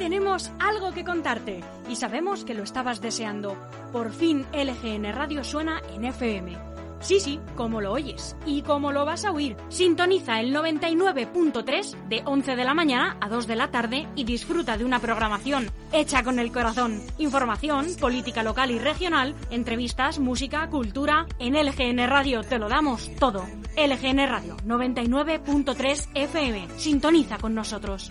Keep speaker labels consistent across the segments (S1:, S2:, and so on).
S1: tenemos algo que contarte y sabemos que lo estabas deseando. Por fin LGN Radio suena en FM. Sí, sí, como lo oyes y como lo vas a oír. Sintoniza el 99.3 de 11 de la mañana a 2 de la tarde y disfruta de una programación hecha con el corazón. Información, política local y regional, entrevistas, música, cultura. En LGN Radio te lo damos todo. LGN Radio 99.3 FM. Sintoniza con nosotros.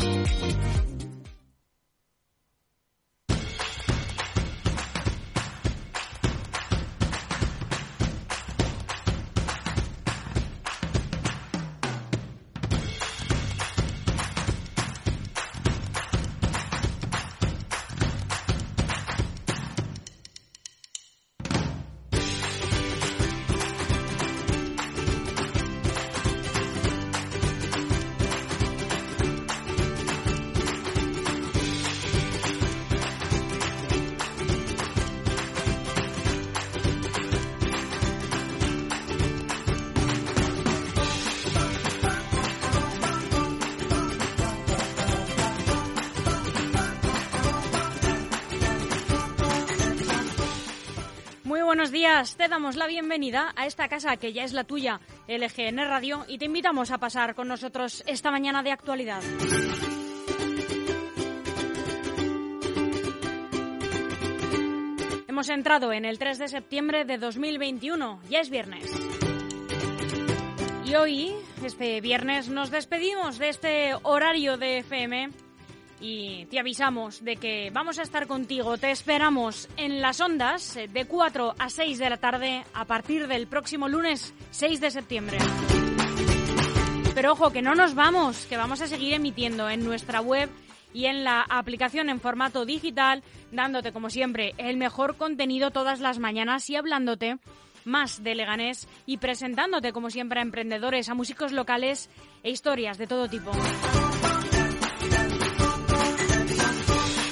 S1: Muy buenos días, te damos la bienvenida a esta casa que ya es la tuya, LGN Radio, y te invitamos a pasar con nosotros esta mañana de actualidad. Hemos entrado en el 3 de septiembre de 2021, ya es viernes. Y hoy, este viernes, nos despedimos de este horario de FM y te avisamos de que vamos a estar contigo. Te esperamos en las ondas de 4 a 6 de la tarde a partir del próximo lunes 6 de septiembre. Pero ojo, que no nos vamos, que vamos a seguir emitiendo en nuestra web y en la aplicación en formato digital, dándote como siempre el mejor contenido todas las mañanas y hablándote más de Leganés y presentándote como siempre a emprendedores, a músicos locales e historias de todo tipo.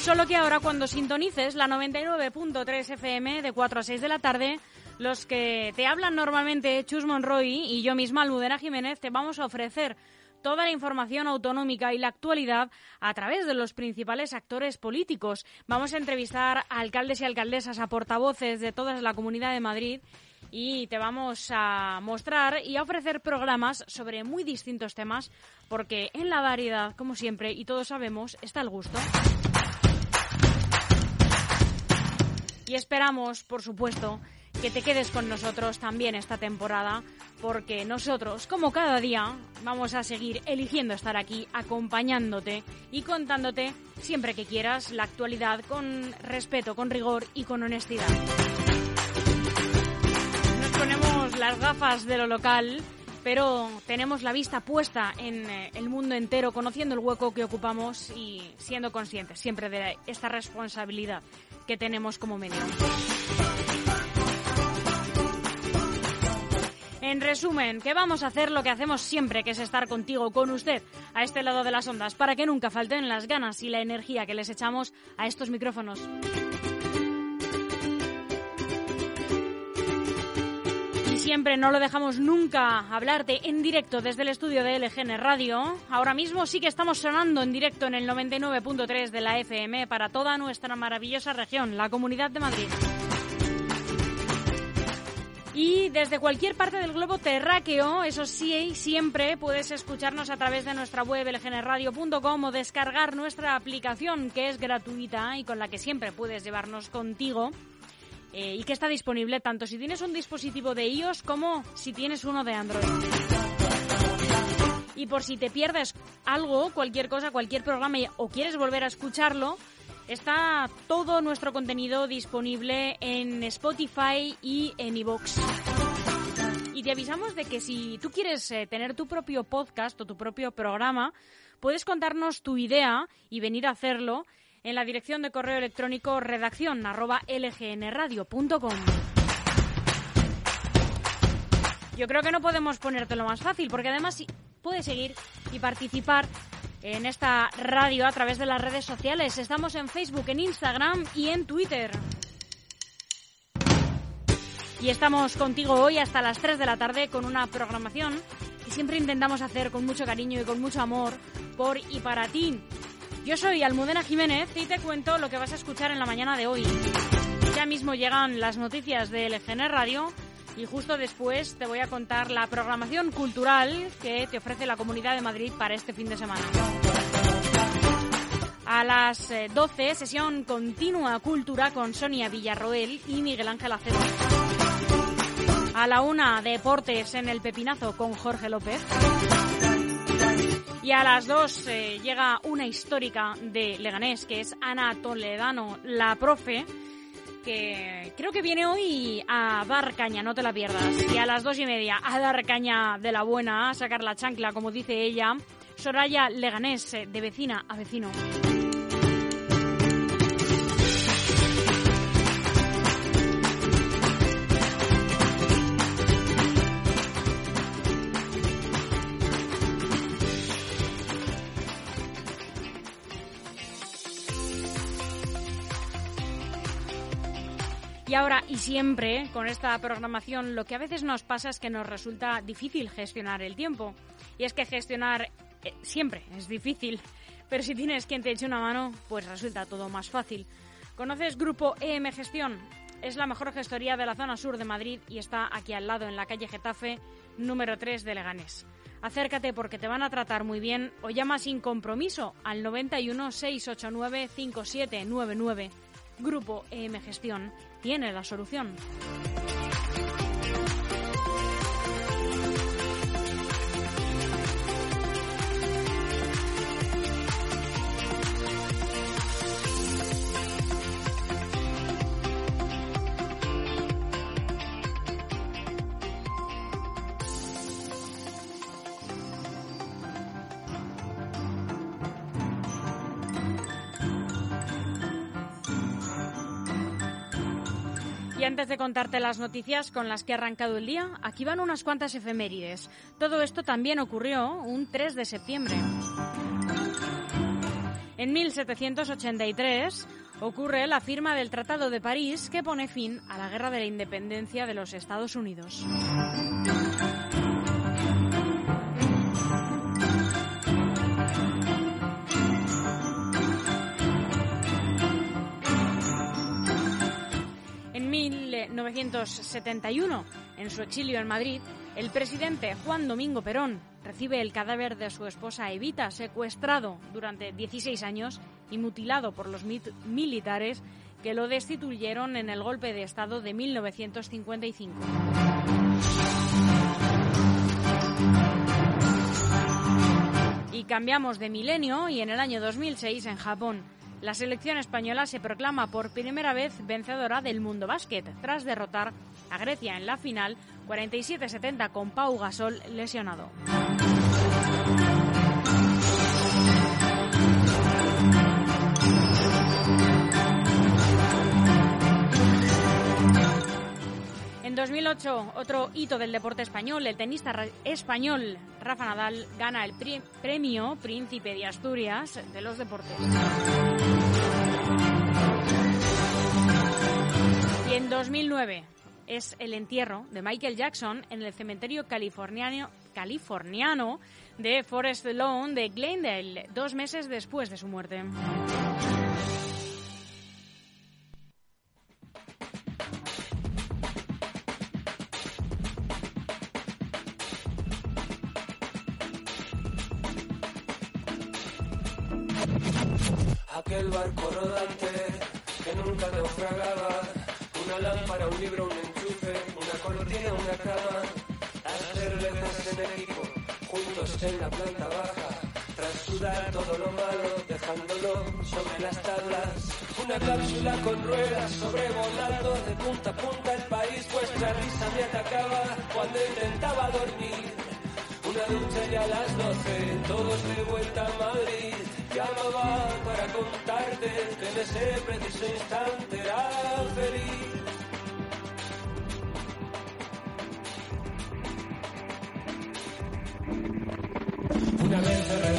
S1: Solo que ahora cuando sintonices la 99.3 FM de 4 a 6 de la tarde, los que te hablan normalmente Chus Monroy y yo misma, Almudena Jiménez, te vamos a ofrecer toda la información autonómica y la actualidad a través de los principales actores políticos. Vamos a entrevistar a alcaldes y alcaldesas, a portavoces de toda la Comunidad de Madrid y te vamos a mostrar y a ofrecer programas sobre muy distintos temas porque en la variedad, como siempre, y todos sabemos, está el gusto. Y esperamos, por supuesto, que te quedes con nosotros también esta temporada, porque nosotros, como cada día, vamos a seguir eligiendo estar aquí, acompañándote y contándote siempre que quieras la actualidad con respeto, con rigor y con honestidad. Nos ponemos las gafas de lo local, pero tenemos la vista puesta en eh, el mundo entero, conociendo el hueco que ocupamos y siendo conscientes siempre de esta responsabilidad que tenemos como medio. En resumen, que vamos a hacer lo que hacemos siempre, que es estar contigo, con usted, a este lado de las ondas, para que nunca falten las ganas y la energía que les echamos a estos micrófonos. Siempre no lo dejamos nunca hablarte en directo desde el estudio de LGN Radio. Ahora mismo sí que estamos sonando en directo en el 99.3 de la FM para toda nuestra maravillosa región, la Comunidad de Madrid. Y desde cualquier parte del globo terráqueo, eso sí, siempre puedes escucharnos a través de nuestra web lgnradio.com o descargar nuestra aplicación que es gratuita y con la que siempre puedes llevarnos contigo eh, y que está disponible tanto si tienes un dispositivo de iOS como si tienes uno de Android. Y por si te pierdes algo, cualquier cosa, cualquier programa o quieres volver a escucharlo, Está todo nuestro contenido disponible en Spotify y en iVoox. y te avisamos de que si tú quieres eh, tener tu propio podcast o tu propio programa, puedes contarnos tu idea y venir a hacerlo en la dirección de correo electrónico redacción arroba lgnradio.com. Yo creo que no podemos ponértelo más fácil, porque además puedes seguir y participar en esta radio a través de las redes sociales. Estamos en Facebook, en Instagram y en Twitter. Y estamos contigo hoy hasta las 3 de la tarde con una programación que siempre intentamos hacer con mucho cariño y con mucho amor por y para ti. Yo soy Almudena Jiménez y te cuento lo que vas a escuchar en la mañana de hoy. Ya mismo llegan las noticias de LGN Radio y justo después te voy a contar la programación cultural que te ofrece la Comunidad de Madrid para este fin de semana. A las 12, eh, sesión continua cultura con Sonia Villarroel y Miguel Ángel Acedo. A la una, deportes en el Pepinazo con Jorge López. Y a las dos eh, llega una histórica de Leganés, que es Ana Toledano, la profe, que creo que viene hoy a dar caña, no te la pierdas. Y a las dos y media a dar caña de la buena, a sacar la chancla, como dice ella, Soraya Leganés, eh, de vecina a vecino. Y ahora y siempre con esta programación lo que a veces nos pasa es que nos resulta difícil gestionar el tiempo. Y es que gestionar eh, siempre es difícil, pero si tienes quien te eche una mano, pues resulta todo más fácil. ¿Conoces Grupo EM Gestión? Es la mejor gestoría de la zona sur de Madrid y está aquí al lado en la calle Getafe número 3 de Leganés. Acércate porque te van a tratar muy bien o llama sin compromiso al 91 689 5799. Grupo EM Gestión tiene la solución. Contarte las noticias con las que ha arrancado el día, aquí van unas cuantas efemérides. Todo esto también ocurrió un 3 de septiembre. En 1783 ocurre la firma del Tratado de París que pone fin a la Guerra de la Independencia de los Estados Unidos. 1971, en su exilio en Madrid, el presidente Juan Domingo Perón recibe el cadáver de su esposa Evita, secuestrado durante 16 años y mutilado por los militares que lo destituyeron en el golpe de Estado de 1955. Y cambiamos de milenio y en el año 2006 en Japón la selección española se proclama por primera vez vencedora del mundo básquet tras derrotar a Grecia en la final 47-70 con Pau Gasol lesionado. 2008, otro hito del deporte español, el tenista español Rafa Nadal gana el premio Príncipe de Asturias de los deportes. Y en 2009 es el entierro de Michael Jackson en el cementerio californiano, californiano de Forest Lawn de Glendale, dos meses después de su muerte.
S2: Aquel barco rodante que nunca naufragaba, una lámpara, un libro, un enchufe, una cortina, una cama, las cervezas en equipo, juntos en la planta baja, tras sudar todo lo malo, dejándolo sobre las tablas. Una cápsula con ruedas sobrevolando de punta a punta el país. Vuestra risa me atacaba cuando intentaba dormir. Una ducha y a las doce, todos de vuelta a Madrid. Llamaba para contarte que en ese preciso instante era feliz. Una vez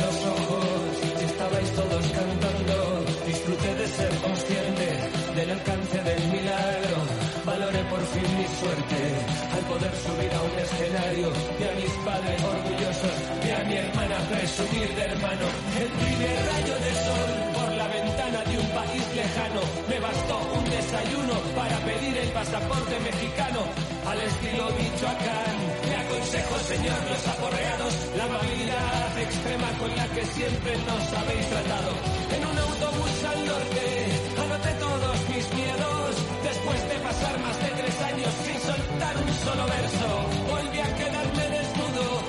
S2: subir a un escenario. Vi a mis padres orgullosos, vi a mi hermana presumir de hermano. El primer rayo de sol por la ventana de un país lejano. Me bastó un desayuno para pedir el pasaporte mexicano al estilo Michoacán. Le aconsejo, señor, los aporreados, la amabilidad extrema con la que siempre nos habéis tratado. En un autobús al norte, Después de pasar más de tres años sin soltar un solo verso, volví a quedarme desnudo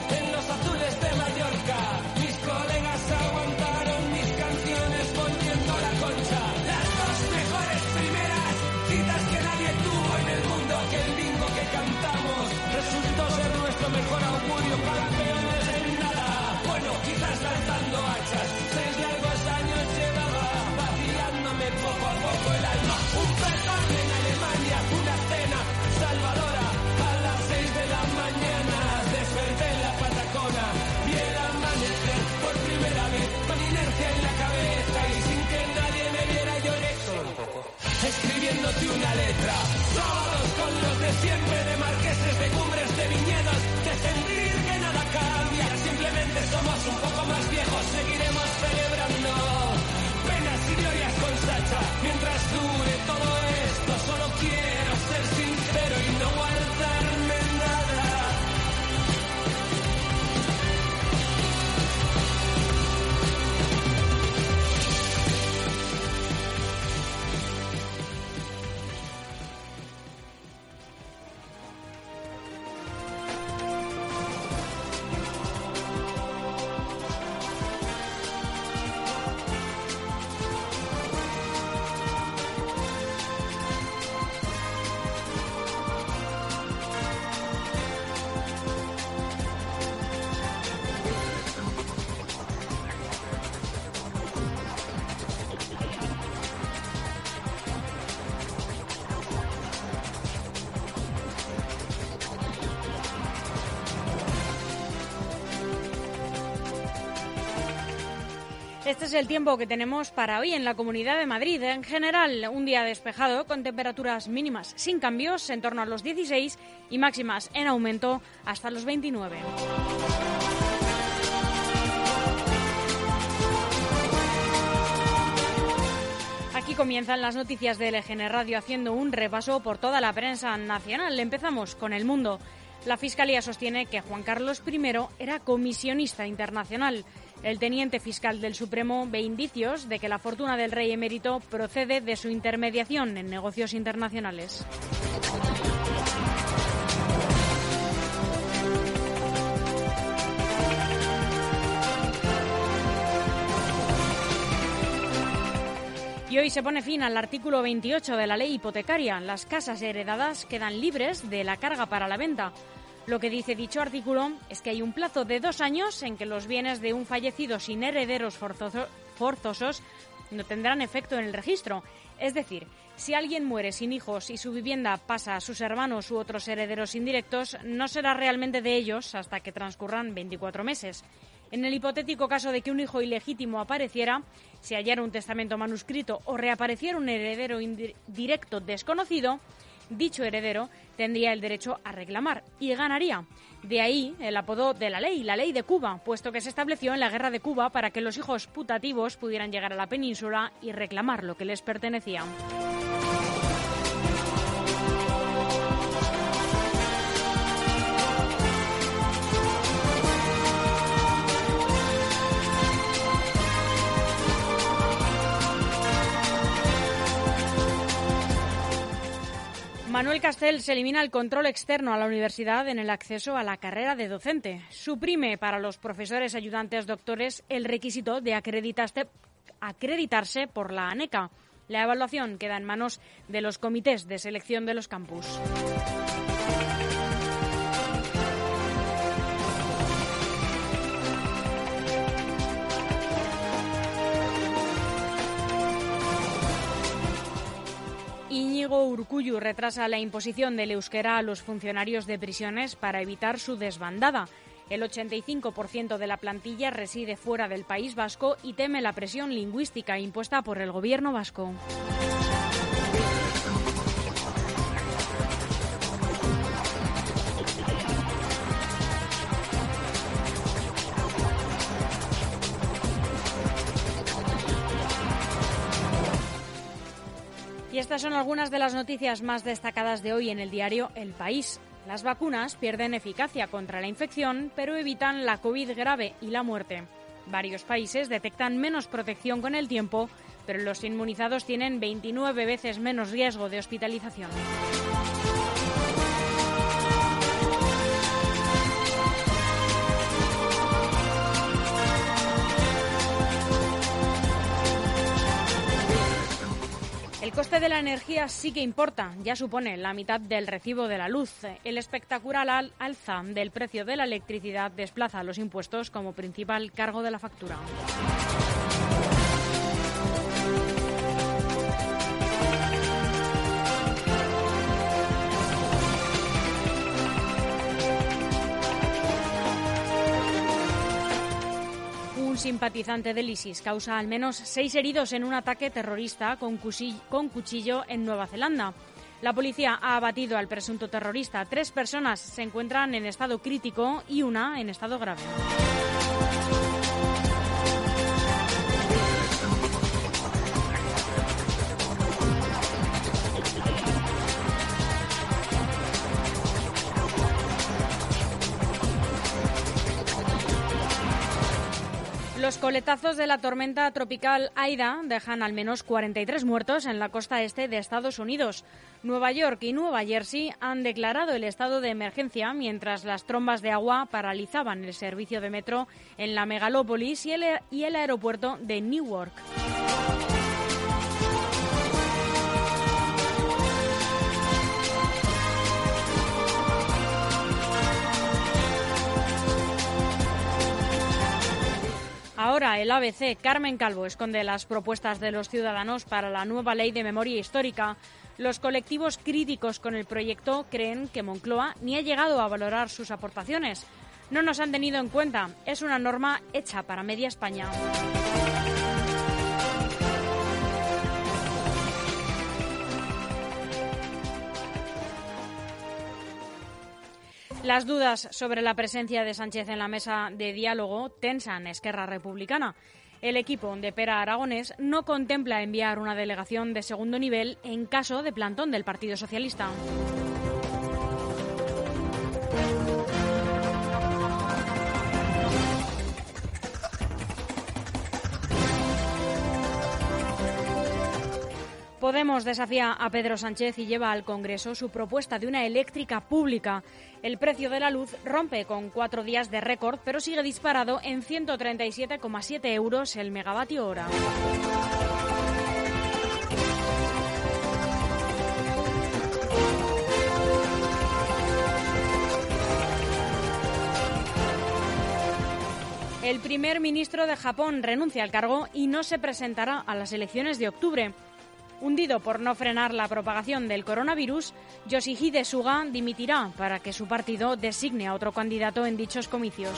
S2: Escribiéndote una letra. Todos con los de siempre de marqueses de cumbres de viñedos. De sentir que nada cambia. Simplemente somos un poco más viejos. Seguiremos celebrando penas y glorias con Sacha. Mientras dure todo
S1: Este es el tiempo que tenemos para hoy en la Comunidad de Madrid. En general, un día despejado con temperaturas mínimas sin cambios en torno a los 16 y máximas en aumento hasta los 29. Aquí comienzan las noticias de LGN Radio haciendo un repaso por toda la prensa nacional. Empezamos con El Mundo. La Fiscalía sostiene que Juan Carlos I era comisionista internacional. El teniente fiscal del Supremo ve indicios de que la fortuna del rey emérito procede de su intermediación en negocios internacionales. Y hoy se pone fin al artículo 28 de la ley hipotecaria. Las casas heredadas quedan libres de la carga para la venta. Lo que dice dicho artículo es que hay un plazo de dos años en que los bienes de un fallecido sin herederos forzoso- forzosos no tendrán efecto en el registro. Es decir, si alguien muere sin hijos y su vivienda pasa a sus hermanos u otros herederos indirectos, no será realmente de ellos hasta que transcurran 24 meses. En el hipotético caso de que un hijo ilegítimo apareciera, se hallara un testamento manuscrito o reapareciera un heredero directo desconocido, dicho heredero tendría el derecho a reclamar y ganaría. De ahí el apodo de la ley, la ley de Cuba, puesto que se estableció en la guerra de Cuba para que los hijos putativos pudieran llegar a la península y reclamar lo que les pertenecía. Manuel Castel se elimina el control externo a la universidad en el acceso a la carrera de docente. Suprime para los profesores ayudantes doctores el requisito de acreditarse por la ANECA. La evaluación queda en manos de los comités de selección de los campus. Íñigo Urcuyu retrasa la imposición del euskera a los funcionarios de prisiones para evitar su desbandada. El 85% de la plantilla reside fuera del País Vasco y teme la presión lingüística impuesta por el gobierno vasco. Estas son algunas de las noticias más destacadas de hoy en el diario El País. Las vacunas pierden eficacia contra la infección, pero evitan la COVID grave y la muerte. Varios países detectan menos protección con el tiempo, pero los inmunizados tienen 29 veces menos riesgo de hospitalización. El coste de la energía sí que importa, ya supone la mitad del recibo de la luz. El espectacular alza del precio de la electricidad desplaza los impuestos como principal cargo de la factura. Simpatizante del ISIS causa al menos seis heridos en un ataque terrorista con cuchillo en Nueva Zelanda. La policía ha abatido al presunto terrorista. Tres personas se encuentran en estado crítico y una en estado grave. Los coletazos de la tormenta tropical Aida dejan al menos 43 muertos en la costa este de Estados Unidos. Nueva York y Nueva Jersey han declarado el estado de emergencia mientras las trombas de agua paralizaban el servicio de metro en la megalópolis y el, y el aeropuerto de Newark. El ABC, Carmen Calvo, esconde las propuestas de los ciudadanos para la nueva ley de memoria histórica. Los colectivos críticos con el proyecto creen que Moncloa ni ha llegado a valorar sus aportaciones. No nos han tenido en cuenta. Es una norma hecha para media España. Las dudas sobre la presencia de Sánchez en la mesa de diálogo tensan Esquerra Republicana. El equipo de Pera Aragonés no contempla enviar una delegación de segundo nivel en caso de plantón del Partido Socialista. Podemos desafía a Pedro Sánchez y lleva al Congreso su propuesta de una eléctrica pública. El precio de la luz rompe con cuatro días de récord, pero sigue disparado en 137,7 euros el megavatio hora. El primer ministro de Japón renuncia al cargo y no se presentará a las elecciones de octubre. Hundido por no frenar la propagación del coronavirus, Yoshihide Suga dimitirá para que su partido designe a otro candidato en dichos comicios.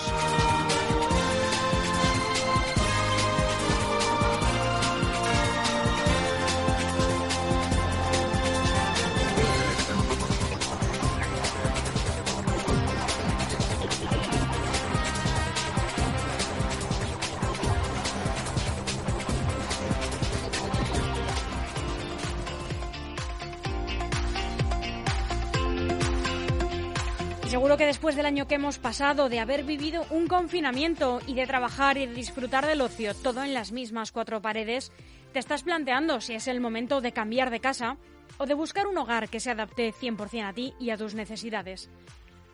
S1: Seguro que después del año que hemos pasado, de haber vivido un confinamiento y de trabajar y de disfrutar del ocio, todo en las mismas cuatro paredes, te estás planteando si es el momento de cambiar de casa. o de buscar un hogar que se adapte 100% a ti y a tus necesidades.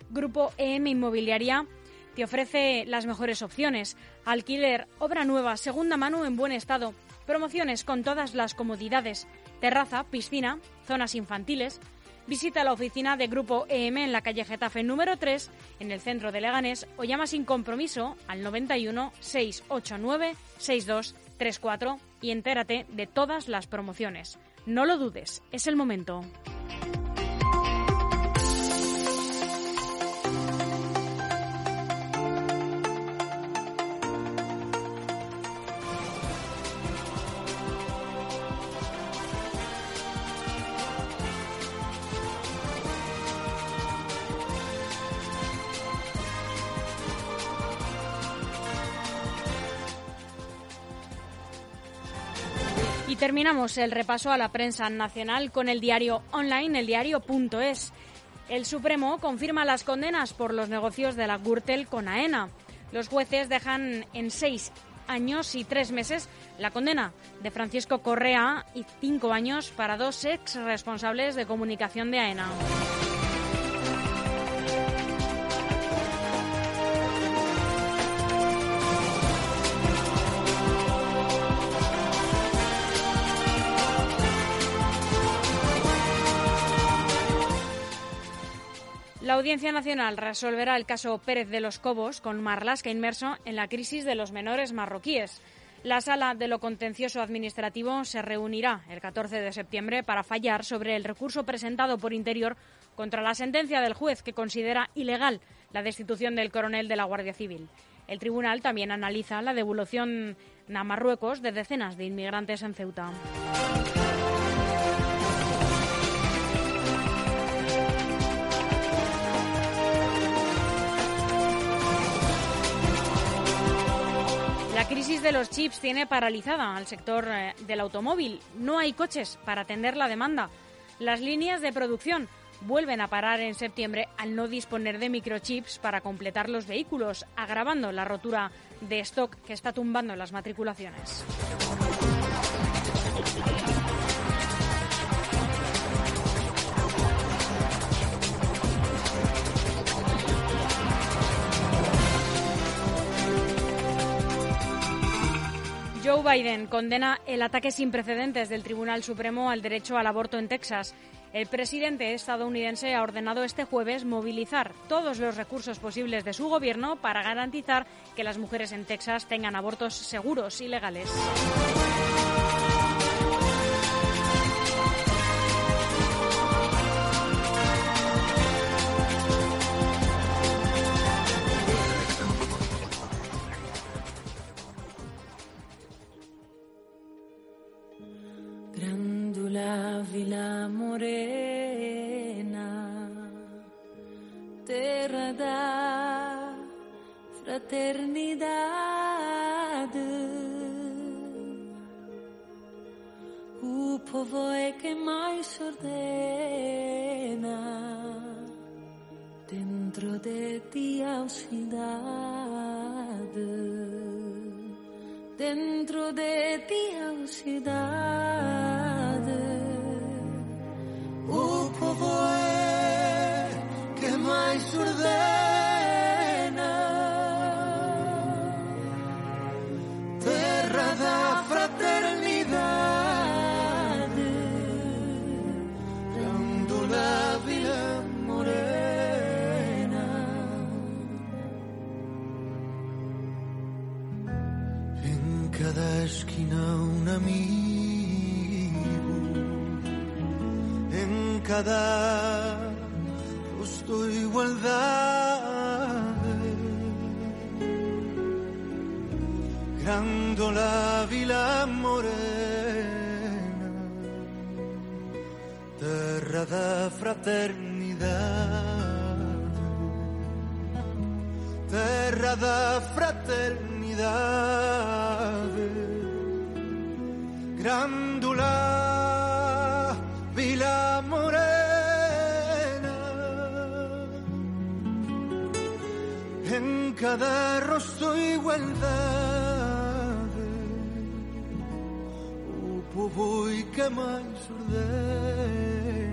S1: Grupo EM Inmobiliaria te ofrece las mejores opciones. Alquiler, obra nueva, segunda mano en buen estado, promociones con todas las comodidades, terraza, piscina, zonas infantiles. Visita la oficina de Grupo EM en la calle Getafe número 3, en el centro de Leganés, o llama sin compromiso al 91 689 6234 y entérate de todas las promociones. No lo dudes, es el momento. Y terminamos el repaso a la prensa nacional con el diario online, el diario.es. El Supremo confirma las condenas por los negocios de la Gürtel con AENA. Los jueces dejan en seis años y tres meses la condena de Francisco Correa y cinco años para dos ex responsables de comunicación de AENA. La Audiencia Nacional resolverá el caso Pérez de los Cobos con Marlaska inmerso en la crisis de los menores marroquíes. La sala de lo contencioso administrativo se reunirá el 14 de septiembre para fallar sobre el recurso presentado por Interior contra la sentencia del juez que considera ilegal la destitución del coronel de la Guardia Civil. El tribunal también analiza la devolución a Marruecos de decenas de inmigrantes en Ceuta. Crisis de los chips tiene paralizada al sector eh, del automóvil. No hay coches para atender la demanda. Las líneas de producción vuelven a parar en septiembre al no disponer de microchips para completar los vehículos, agravando la rotura de stock que está tumbando las matriculaciones. Joe Biden condena el ataque sin precedentes del Tribunal Supremo al derecho al aborto en Texas. El presidente estadounidense ha ordenado este jueves movilizar todos los recursos posibles de su gobierno para garantizar que las mujeres en Texas tengan abortos seguros y legales.
S3: Cada rostro igualdad. Grándola Vila Morena, terra da fraternidade terra da fraternidade. Grandula cada rostro igualdade. O o boi que máis ordena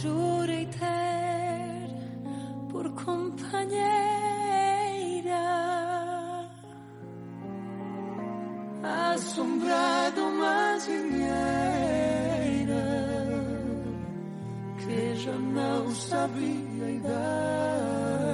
S4: Jurei ter por companheira
S3: assombrado uma zinheira que já não sabia idade.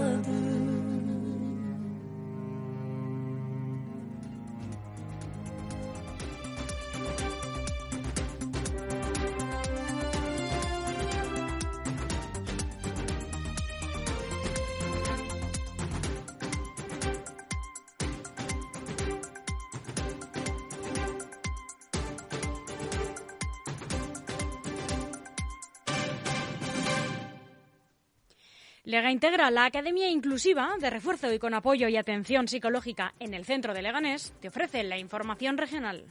S1: Integra, la Academia Inclusiva de Refuerzo y con apoyo y atención psicológica en el centro de Leganés, te ofrece la información regional.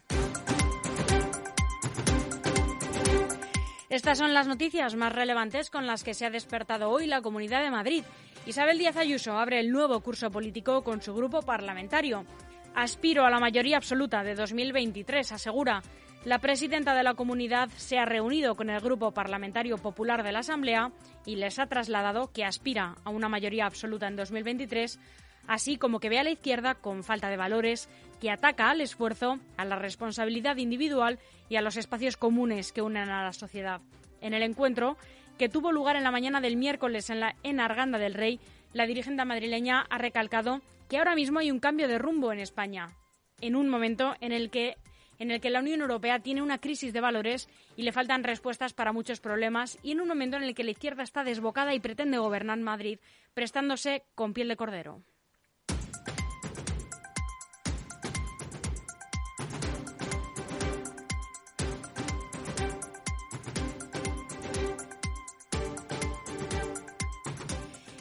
S1: Estas son las noticias más relevantes con las que se ha despertado hoy la Comunidad de Madrid. Isabel Díaz Ayuso abre el nuevo curso político con su grupo parlamentario. Aspiro a la mayoría absoluta de 2023, asegura. La presidenta de la comunidad se ha reunido con el Grupo Parlamentario Popular de la Asamblea y les ha trasladado que aspira a una mayoría absoluta en 2023, así como que ve a la izquierda con falta de valores, que ataca al esfuerzo, a la responsabilidad individual y a los espacios comunes que unen a la sociedad. En el encuentro, que tuvo lugar en la mañana del miércoles en, la, en Arganda del Rey, la dirigente madrileña ha recalcado que ahora mismo hay un cambio de rumbo en España, en un momento en el que en el que la Unión Europea tiene una crisis de valores y le faltan respuestas para muchos problemas, y en un momento en el que la izquierda está desbocada y pretende gobernar Madrid, prestándose con piel de cordero.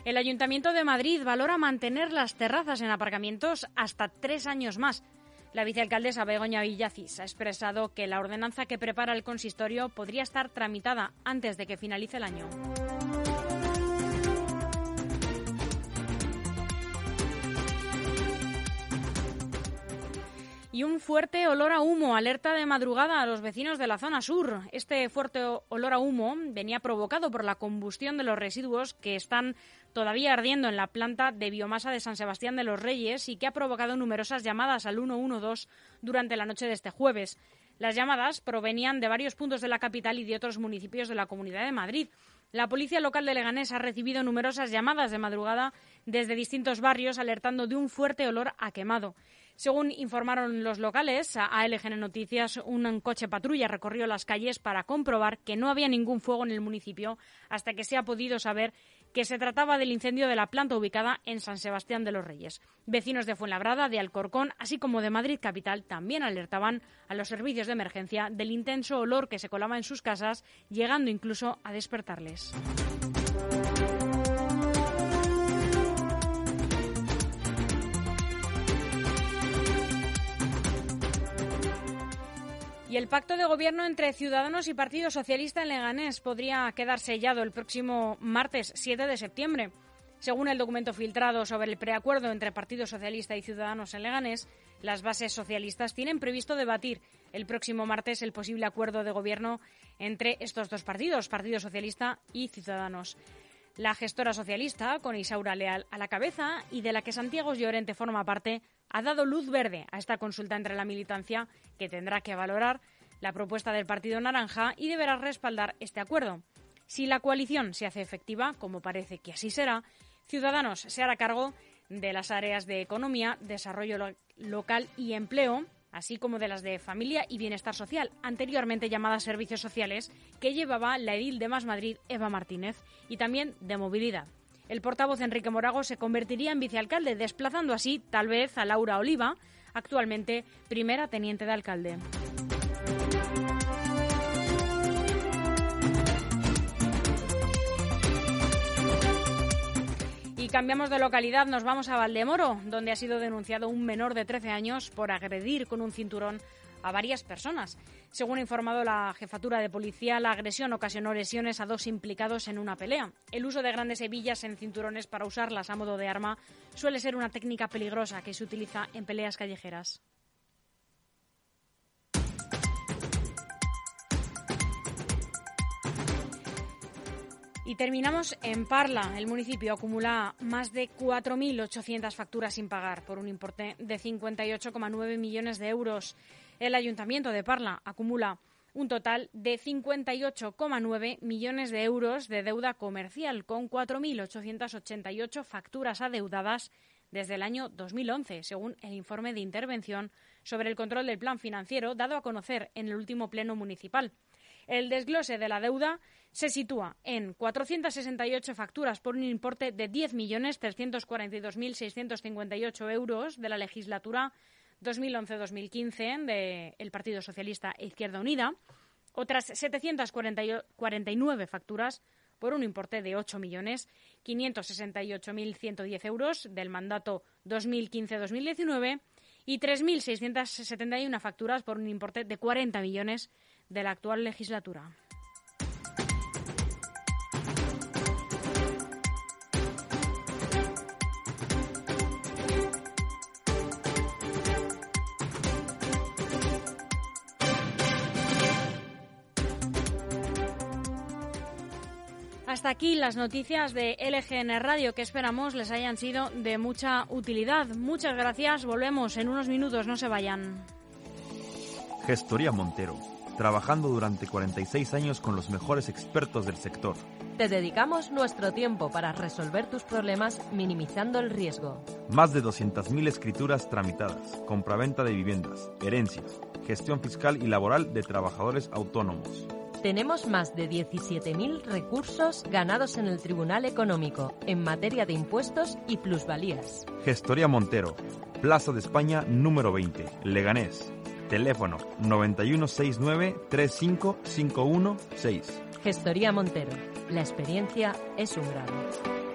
S1: El Ayuntamiento de Madrid valora mantener las terrazas en aparcamientos hasta tres años más. La vicealcaldesa Begoña Villacis ha expresado que la ordenanza que prepara el consistorio podría estar tramitada antes de que finalice el año. Y un fuerte olor a humo alerta de madrugada a los vecinos de la zona sur. Este fuerte olor a humo venía provocado por la combustión de los residuos que están todavía ardiendo en la planta de biomasa de San Sebastián de los Reyes y que ha provocado numerosas llamadas al 112 durante la noche de este jueves. Las llamadas provenían de varios puntos de la capital y de otros municipios de la Comunidad de Madrid. La policía local de Leganés ha recibido numerosas llamadas de madrugada desde distintos barrios alertando de un fuerte olor a quemado. Según informaron los locales, a LGN Noticias, un coche patrulla recorrió las calles para comprobar que no había ningún fuego en el municipio hasta que se ha podido saber que se trataba del incendio de la planta ubicada en San Sebastián de los Reyes. Vecinos de Fuenlabrada, de Alcorcón, así como de Madrid Capital, también alertaban a los servicios de emergencia del intenso olor que se colaba en sus casas, llegando incluso a despertarles. Y el pacto de gobierno entre Ciudadanos y Partido Socialista en Leganés podría quedar sellado el próximo martes 7 de septiembre. Según el documento filtrado sobre el preacuerdo entre Partido Socialista y Ciudadanos en Leganés, las bases socialistas tienen previsto debatir el próximo martes el posible acuerdo de gobierno entre estos dos partidos, Partido Socialista y Ciudadanos. La gestora socialista, con Isaura Leal a la cabeza y de la que Santiago Llorente forma parte, ha dado luz verde a esta consulta entre la militancia que tendrá que valorar la propuesta del Partido Naranja y deberá respaldar este acuerdo. Si la coalición se hace efectiva, como parece que así será, Ciudadanos se hará cargo de las áreas de economía, desarrollo local y empleo, así como de las de familia y bienestar social, anteriormente llamadas servicios sociales, que llevaba la edil de Más Madrid, Eva Martínez, y también de movilidad. El portavoz Enrique Morago se convertiría en vicealcalde, desplazando así, tal vez, a Laura Oliva, actualmente primera teniente de alcalde. Y cambiamos de localidad, nos vamos a Valdemoro, donde ha sido denunciado un menor de 13 años por agredir con un cinturón a varias personas. Según ha informado la jefatura de policía, la agresión ocasionó lesiones a dos implicados en una pelea. El uso de grandes hebillas en cinturones para usarlas a modo de arma suele ser una técnica peligrosa que se utiliza en peleas callejeras. Y terminamos en Parla. El municipio acumula más de 4.800 facturas sin pagar por un importe de 58,9 millones de euros. El Ayuntamiento de Parla acumula un total de 58,9 millones de euros de deuda comercial, con 4.888 facturas adeudadas desde el año 2011, según el informe de intervención sobre el control del plan financiero dado a conocer en el último pleno municipal. El desglose de la deuda se sitúa en 468 facturas por un importe de 10.342.658 euros de la legislatura 2011-2015 del Partido Socialista e Izquierda Unida, otras 749 facturas por un importe de 8.568.110 euros del mandato 2015-2019 y 3.671 facturas por un importe de 40 millones de la actual legislatura. Hasta aquí las noticias de LGN Radio que esperamos les hayan sido de mucha utilidad. Muchas gracias. Volvemos en unos minutos. No se vayan.
S5: Gestoría Montero. Trabajando durante 46 años con los mejores expertos del sector.
S6: Te dedicamos nuestro tiempo para resolver tus problemas minimizando el riesgo.
S5: Más de 200.000 escrituras tramitadas, compraventa de viviendas, herencias, gestión fiscal y laboral de trabajadores autónomos.
S6: Tenemos más de 17.000 recursos ganados en el Tribunal Económico en materia de impuestos y plusvalías.
S5: Gestoría Montero, Plaza de España número 20, Leganés. Teléfono 9169
S6: Gestoría Montero. La experiencia es un grado.